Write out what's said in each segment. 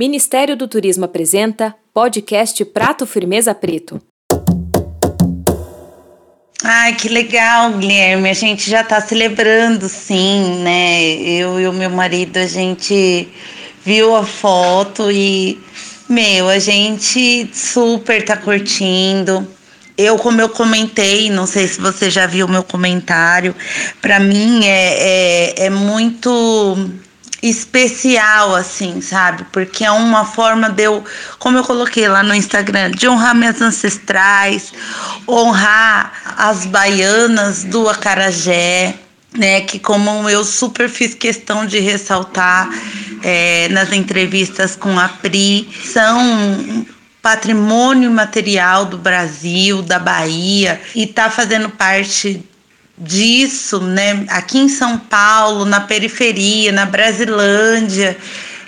Ministério do Turismo apresenta podcast Prato Firmeza Preto. Ai, que legal, Guilherme. A gente já está celebrando, sim, né? Eu e o meu marido, a gente viu a foto e, meu, a gente super tá curtindo. Eu, como eu comentei, não sei se você já viu o meu comentário, para mim é, é, é muito especial, assim, sabe? Porque é uma forma de eu, como eu coloquei lá no Instagram, de honrar minhas ancestrais, honrar as baianas do Acarajé, né? Que como eu super fiz questão de ressaltar é, nas entrevistas com a Pri, são patrimônio material do Brasil, da Bahia, e tá fazendo parte disso, né? Aqui em São Paulo, na periferia, na Brasilândia,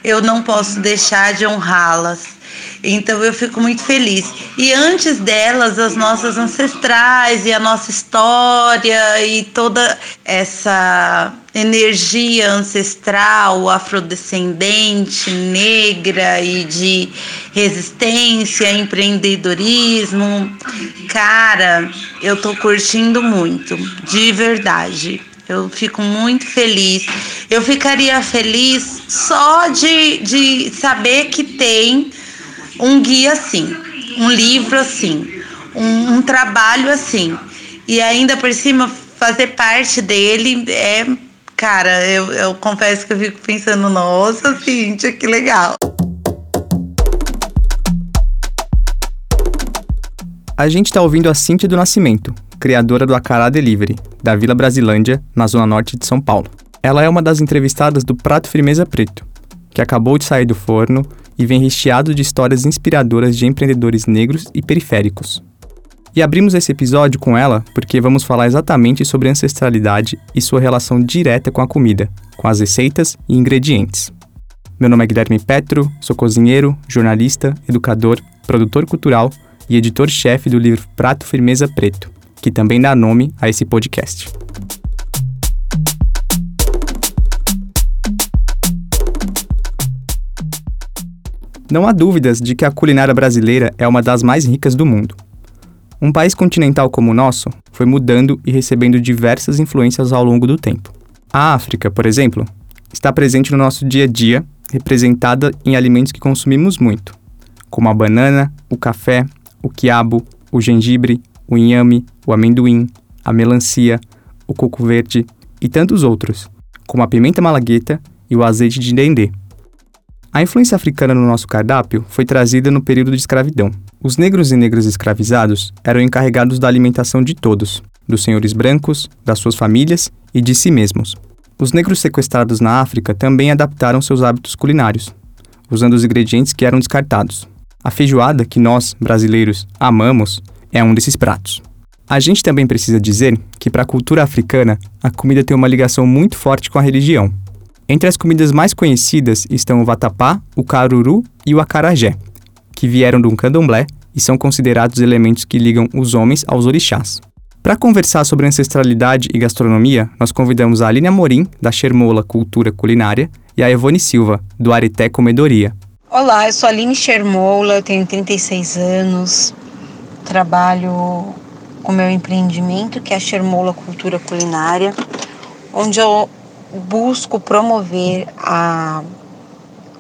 eu não posso deixar de honrá-las. Então eu fico muito feliz. E antes delas, as nossas ancestrais e a nossa história e toda essa energia ancestral, afrodescendente, negra e de resistência, empreendedorismo. Cara, eu tô curtindo muito, de verdade. Eu fico muito feliz. Eu ficaria feliz só de, de saber que tem um guia assim, um livro assim, um, um trabalho assim. E ainda por cima, fazer parte dele é. Cara, eu, eu confesso que eu fico pensando, nossa, Cíntia, que legal. A gente está ouvindo a Cíntia do Nascimento, criadora do Acará Delivery, da Vila Brasilândia, na zona norte de São Paulo. Ela é uma das entrevistadas do Prato Firmeza Preto, que acabou de sair do forno e vem recheado de histórias inspiradoras de empreendedores negros e periféricos. E abrimos esse episódio com ela porque vamos falar exatamente sobre ancestralidade e sua relação direta com a comida, com as receitas e ingredientes. Meu nome é Guilherme Petro, sou cozinheiro, jornalista, educador, produtor cultural e editor-chefe do livro Prato Firmeza Preto, que também dá nome a esse podcast. Não há dúvidas de que a culinária brasileira é uma das mais ricas do mundo. Um país continental como o nosso foi mudando e recebendo diversas influências ao longo do tempo. A África, por exemplo, está presente no nosso dia a dia, representada em alimentos que consumimos muito, como a banana, o café, o quiabo, o gengibre, o inhame, o amendoim, a melancia, o coco verde e tantos outros, como a pimenta malagueta e o azeite de dendê. A influência africana no nosso cardápio foi trazida no período de escravidão. Os negros e negras escravizados eram encarregados da alimentação de todos, dos senhores brancos, das suas famílias e de si mesmos. Os negros sequestrados na África também adaptaram seus hábitos culinários, usando os ingredientes que eram descartados. A feijoada, que nós, brasileiros, amamos, é um desses pratos. A gente também precisa dizer que, para a cultura africana, a comida tem uma ligação muito forte com a religião. Entre as comidas mais conhecidas estão o vatapá, o caruru e o acarajé, que vieram do candomblé e são considerados elementos que ligam os homens aos orixás. Para conversar sobre ancestralidade e gastronomia, nós convidamos a Aline Amorim, da Chermola Cultura Culinária, e a Evone Silva, do Arité Comedoria. Olá, eu sou Aline Chermola, tenho 36 anos, trabalho com meu empreendimento, que é a Chermola Cultura Culinária, onde eu busco promover a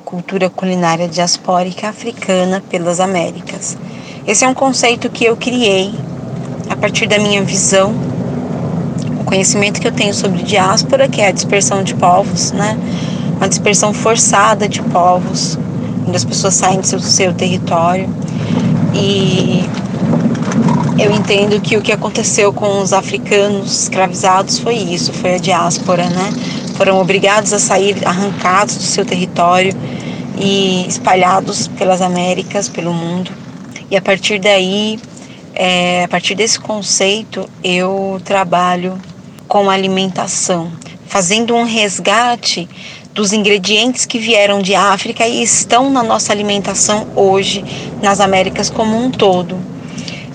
cultura culinária diaspórica africana pelas Américas. Esse é um conceito que eu criei a partir da minha visão, o conhecimento que eu tenho sobre diáspora, que é a dispersão de povos, né? Uma dispersão forçada de povos, onde as pessoas saem do seu, do seu território. E eu entendo que o que aconteceu com os africanos escravizados foi isso, foi a diáspora, né? Foram obrigados a sair arrancados do seu território e espalhados pelas Américas, pelo mundo. E a partir daí, é, a partir desse conceito, eu trabalho com alimentação, fazendo um resgate dos ingredientes que vieram de África e estão na nossa alimentação hoje nas Américas como um todo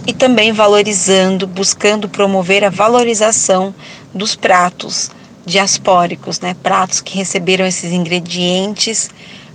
e também valorizando, buscando promover a valorização dos pratos diaspóricos, né? Pratos que receberam esses ingredientes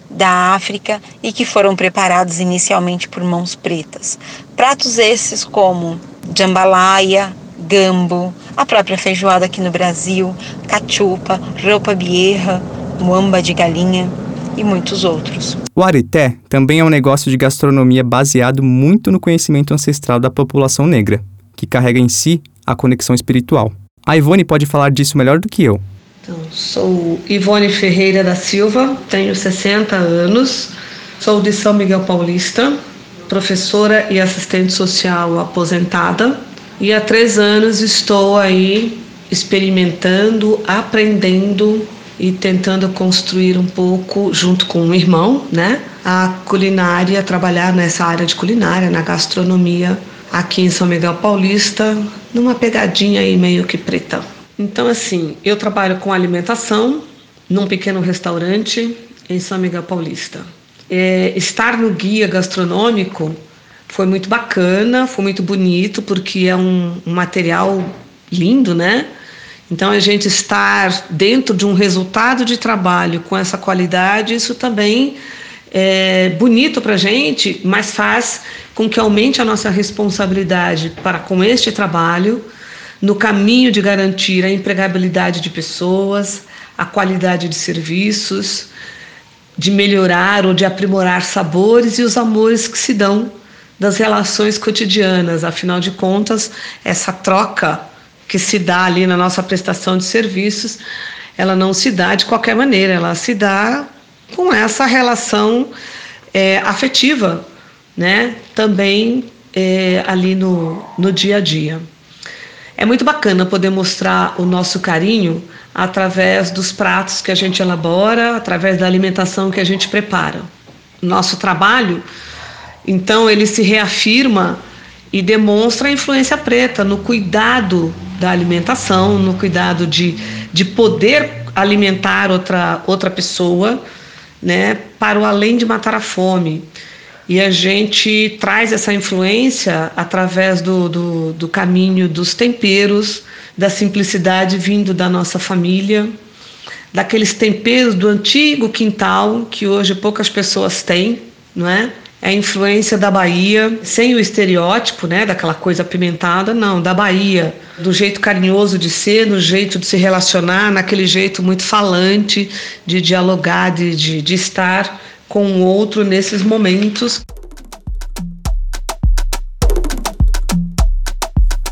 da África e que foram preparados inicialmente por mãos pretas. Pratos esses como jambalaya, gambo, a própria feijoada aqui no Brasil, cachupa, roupa bierra, muamba de galinha e muitos outros. O arité também é um negócio de gastronomia baseado muito no conhecimento ancestral da população negra, que carrega em si a conexão espiritual. A Ivone pode falar disso melhor do que eu. Então, sou Ivone Ferreira da Silva, tenho 60 anos, sou de São Miguel Paulista, professora e assistente social aposentada, e há três anos estou aí experimentando, aprendendo e tentando construir um pouco, junto com um irmão, né, a culinária, trabalhar nessa área de culinária, na gastronomia, aqui em São Miguel Paulista, numa pegadinha aí meio que preta. Então, assim, eu trabalho com alimentação num pequeno restaurante em São Miguel Paulista. É, estar no guia gastronômico foi muito bacana, foi muito bonito, porque é um, um material lindo, né? Então, a gente estar dentro de um resultado de trabalho com essa qualidade, isso também é bonito para a gente, mas faz com que aumente a nossa responsabilidade para com este trabalho, no caminho de garantir a empregabilidade de pessoas, a qualidade de serviços, de melhorar ou de aprimorar sabores e os amores que se dão das relações cotidianas. Afinal de contas, essa troca que se dá ali na nossa prestação de serviços, ela não se dá de qualquer maneira, ela se dá com essa relação é, afetiva, né? Também é, ali no, no dia a dia. É muito bacana poder mostrar o nosso carinho através dos pratos que a gente elabora, através da alimentação que a gente prepara. Nosso trabalho, então, ele se reafirma e demonstra a influência preta no cuidado da alimentação, no cuidado de, de poder alimentar outra, outra pessoa, né, para o além de matar a fome. E a gente traz essa influência através do, do, do caminho dos temperos, da simplicidade vindo da nossa família, daqueles temperos do antigo quintal que hoje poucas pessoas têm, não é? É a influência da Bahia, sem o estereótipo, né, daquela coisa apimentada, não, da Bahia, do jeito carinhoso de ser, no jeito de se relacionar, naquele jeito muito falante de dialogar, de, de, de estar com o outro nesses momentos.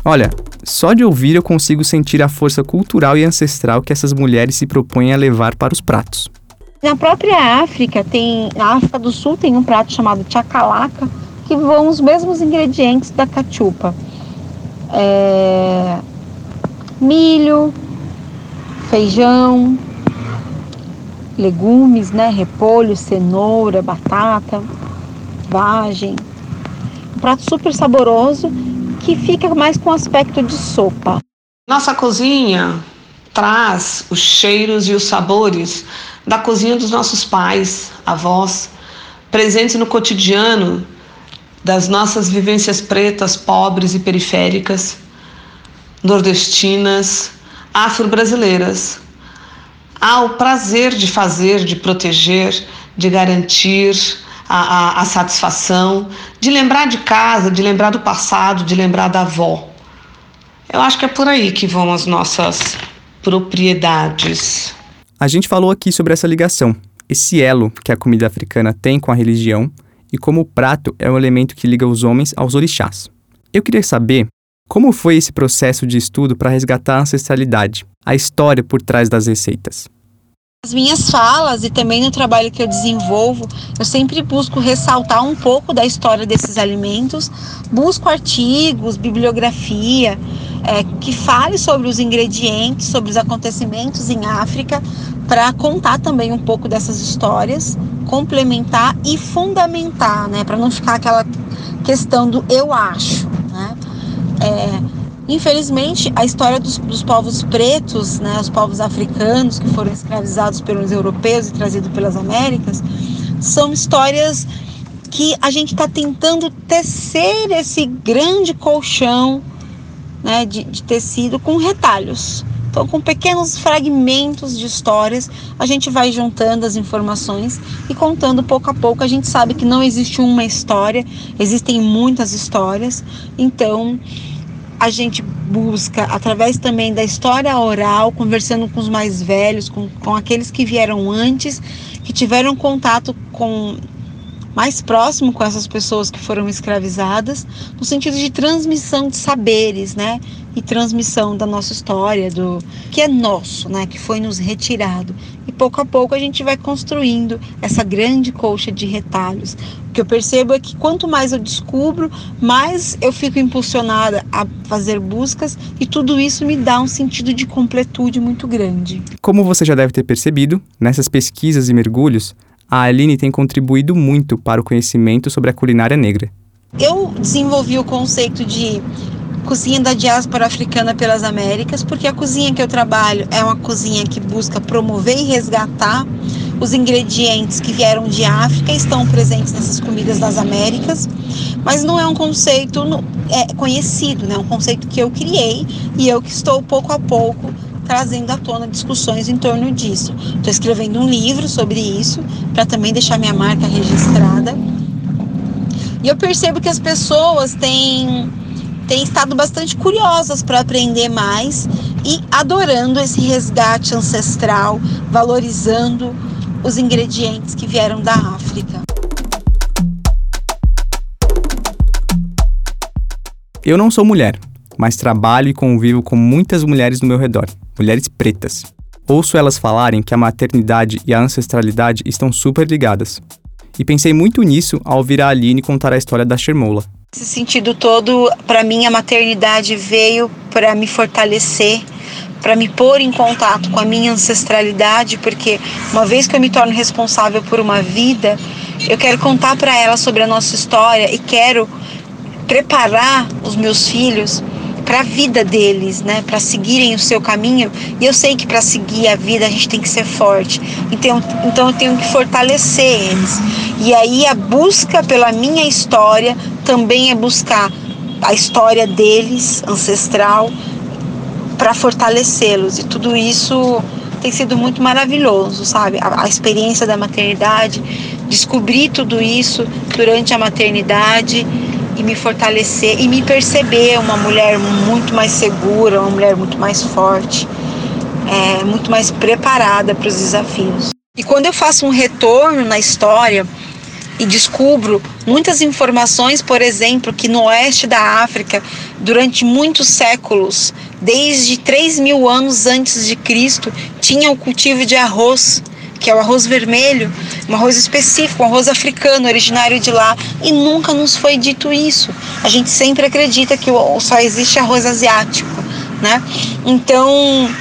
Olha, só de ouvir eu consigo sentir a força cultural e ancestral que essas mulheres se propõem a levar para os pratos. Na própria África, tem, na África do Sul tem um prato chamado chacalaca, que vão os mesmos ingredientes da cachupa. É, milho, feijão, legumes, né, repolho, cenoura, batata, vagem. Um prato super saboroso que fica mais com aspecto de sopa. Nossa cozinha traz os cheiros e os sabores da cozinha dos nossos pais, avós, presentes no cotidiano das nossas vivências pretas, pobres e periféricas, nordestinas, afro-brasileiras. Há o prazer de fazer, de proteger, de garantir a, a, a satisfação, de lembrar de casa, de lembrar do passado, de lembrar da avó. Eu acho que é por aí que vão as nossas propriedades. A gente falou aqui sobre essa ligação, esse elo que a comida africana tem com a religião e como o prato é um elemento que liga os homens aos orixás. Eu queria saber como foi esse processo de estudo para resgatar a ancestralidade, a história por trás das receitas. As minhas falas e também no trabalho que eu desenvolvo, eu sempre busco ressaltar um pouco da história desses alimentos, busco artigos, bibliografia, é, que fale sobre os ingredientes, sobre os acontecimentos em África, para contar também um pouco dessas histórias, complementar e fundamentar, né, para não ficar aquela questão do eu acho, né? É, Infelizmente, a história dos, dos, povos pretos, né, os povos africanos que foram escravizados pelos europeus e trazidos pelas Américas, são histórias que a gente está tentando tecer esse grande colchão né, de, de tecido com retalhos. Então, com pequenos fragmentos de histórias, a gente vai juntando as informações e contando pouco a pouco. A gente sabe que não existe uma história, existem muitas histórias. Então, a gente busca, através também da história oral, conversando com os mais velhos, com, com aqueles que vieram antes, que tiveram contato com mais próximo com essas pessoas que foram escravizadas, no sentido de transmissão de saberes, né? E transmissão da nossa história, do que é nosso, né? Que foi nos retirado. Pouco a pouco a gente vai construindo essa grande colcha de retalhos. O que eu percebo é que quanto mais eu descubro, mais eu fico impulsionada a fazer buscas e tudo isso me dá um sentido de completude muito grande. Como você já deve ter percebido, nessas pesquisas e mergulhos, a Aline tem contribuído muito para o conhecimento sobre a culinária negra. Eu desenvolvi o conceito de cozinha da diáspora africana pelas Américas, porque a cozinha que eu trabalho é uma cozinha que busca promover e resgatar os ingredientes que vieram de África estão presentes nessas comidas das Américas, mas não é um conceito é, conhecido, né? é um conceito que eu criei e eu que estou pouco a pouco trazendo à tona discussões em torno disso. Estou escrevendo um livro sobre isso, para também deixar minha marca registrada. E eu percebo que as pessoas têm, têm estado bastante curiosas para aprender mais e adorando esse resgate ancestral, valorizando os ingredientes que vieram da África. Eu não sou mulher, mas trabalho e convivo com muitas mulheres no meu redor mulheres pretas. Ouço elas falarem que a maternidade e a ancestralidade estão super ligadas. E pensei muito nisso ao ouvir a Aline contar a história da Shermola. Nesse sentido todo, para mim a maternidade veio para me fortalecer, para me pôr em contato com a minha ancestralidade, porque uma vez que eu me torno responsável por uma vida, eu quero contar para ela sobre a nossa história e quero preparar os meus filhos para a vida deles, né, para seguirem o seu caminho. E eu sei que para seguir a vida a gente tem que ser forte. Então, então eu tenho que fortalecer eles. E aí a busca pela minha história também é buscar a história deles, ancestral, para fortalecê-los. E tudo isso tem sido muito maravilhoso, sabe? A, a, experiência da maternidade, descobrir tudo isso durante a maternidade e me fortalecer e me perceber uma mulher muito mais segura, uma mulher muito mais forte, é, muito mais preparada para os desafios. E quando eu faço um retorno na história e descubro muitas informações, por exemplo, que no oeste da África, durante muitos séculos, desde 3 mil anos antes de Cristo, tinha o cultivo de arroz que é o arroz vermelho, um arroz específico, um arroz africano, originário de lá, e nunca nos foi dito isso. A gente sempre acredita que só existe arroz asiático, né? Então,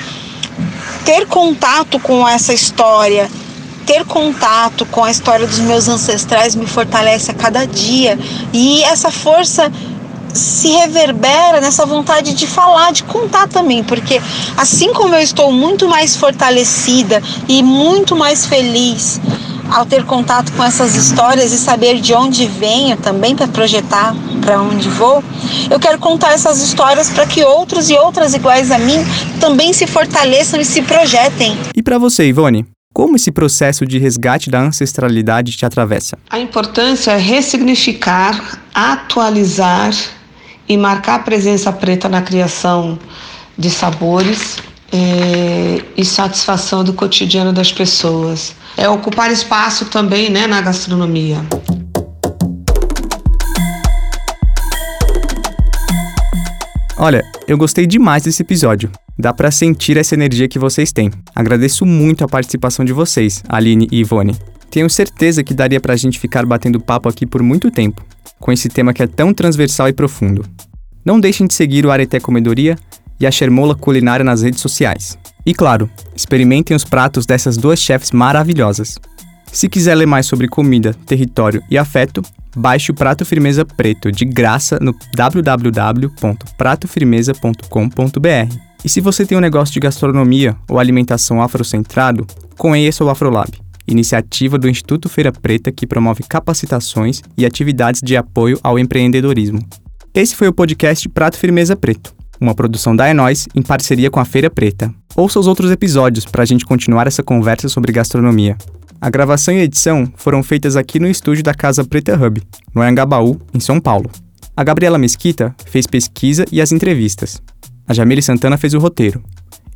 ter contato com essa história, ter contato com a história dos meus ancestrais me fortalece a cada dia. E essa força se reverbera nessa vontade de falar, de contar também, porque assim como eu estou muito mais fortalecida e muito mais feliz ao ter contato com essas histórias e saber de onde venho também para projetar para onde vou, eu quero contar essas histórias para que outros e outras iguais a mim também se fortaleçam e se projetem. E para você, Ivone? Como esse processo de resgate da ancestralidade te atravessa? A importância é ressignificar, atualizar e marcar a presença preta na criação de sabores é, e satisfação do cotidiano das pessoas. É ocupar espaço também né, na gastronomia. Olha, eu gostei demais desse episódio. Dá para sentir essa energia que vocês têm. Agradeço muito a participação de vocês, Aline e Ivone. Tenho certeza que daria pra gente ficar batendo papo aqui por muito tempo com esse tema que é tão transversal e profundo. Não deixem de seguir o Areté Comedoria e a Chermola Culinária nas redes sociais. E claro, experimentem os pratos dessas duas chefes maravilhosas. Se quiser ler mais sobre comida, território e afeto, baixe o Prato Firmeza Preto de graça no www.pratofirmeza.com.br. E se você tem um negócio de gastronomia ou alimentação afrocentrado, conheça o Afrolab iniciativa do Instituto Feira Preta que promove capacitações e atividades de apoio ao empreendedorismo. Esse foi o podcast Prato Firmeza Preto. uma produção da Enóis em parceria com a Feira Preta. Ouça os outros episódios para a gente continuar essa conversa sobre gastronomia. A gravação e edição foram feitas aqui no estúdio da Casa Preta Hub, no Anhangabaú, em São Paulo. A Gabriela Mesquita fez pesquisa e as entrevistas. A Jamile Santana fez o roteiro.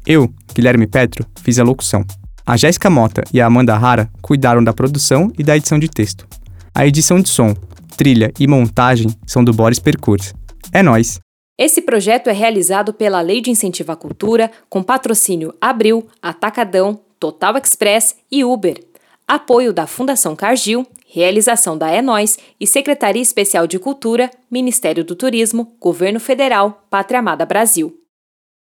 Eu, Guilherme Petro, fiz a locução. A Jéssica Mota e a Amanda Rara cuidaram da produção e da edição de texto. A edição de som, trilha e montagem são do Boris Percurs. É nós. Esse projeto é realizado pela Lei de Incentivo à Cultura, com patrocínio Abril, Atacadão, Total Express e Uber. Apoio da Fundação Cargill, realização da Nós e Secretaria Especial de Cultura, Ministério do Turismo, Governo Federal, Pátria Amada Brasil.